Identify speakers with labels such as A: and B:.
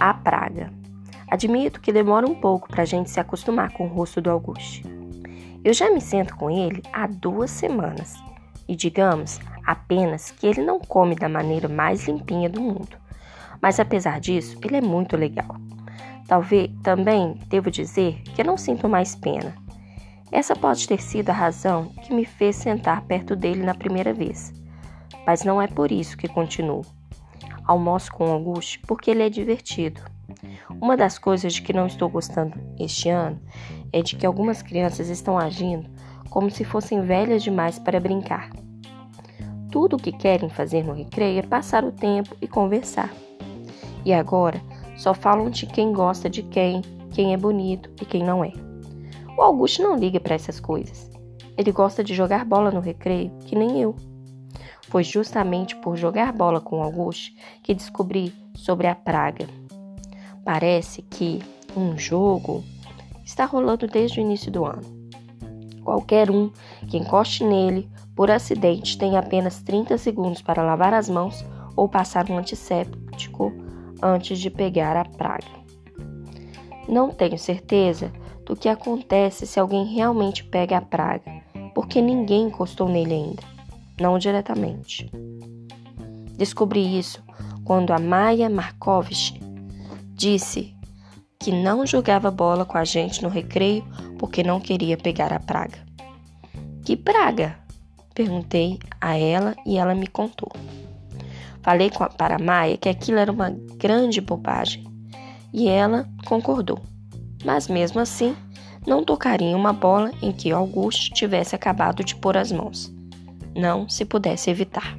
A: A praga. Admito que demora um pouco para a gente se acostumar com o rosto do Auguste. Eu já me sento com ele há duas semanas e digamos apenas que ele não come da maneira mais limpinha do mundo. Mas apesar disso, ele é muito legal. Talvez também devo dizer que eu não sinto mais pena. Essa pode ter sido a razão que me fez sentar perto dele na primeira vez. Mas não é por isso que continuo. Almoço com Auguste porque ele é divertido. Uma das coisas de que não estou gostando este ano é de que algumas crianças estão agindo como se fossem velhas demais para brincar. Tudo o que querem fazer no recreio é passar o tempo e conversar. E agora só falam de quem gosta de quem, quem é bonito e quem não é. O Augusto não liga para essas coisas. Ele gosta de jogar bola no recreio, que nem eu. Foi justamente por jogar bola com Augusto que descobri sobre a praga. Parece que um jogo está rolando desde o início do ano. Qualquer um que encoste nele por acidente tem apenas 30 segundos para lavar as mãos ou passar um antisséptico antes de pegar a praga. Não tenho certeza do que acontece se alguém realmente pega a praga, porque ninguém encostou nele ainda não diretamente. Descobri isso quando a Maia Markovich disse que não jogava bola com a gente no recreio porque não queria pegar a praga. Que praga? Perguntei a ela e ela me contou. Falei a, para a Maia que aquilo era uma grande bobagem e ela concordou. Mas mesmo assim, não tocaria uma bola em que Augusto tivesse acabado de pôr as mãos não se pudesse evitar.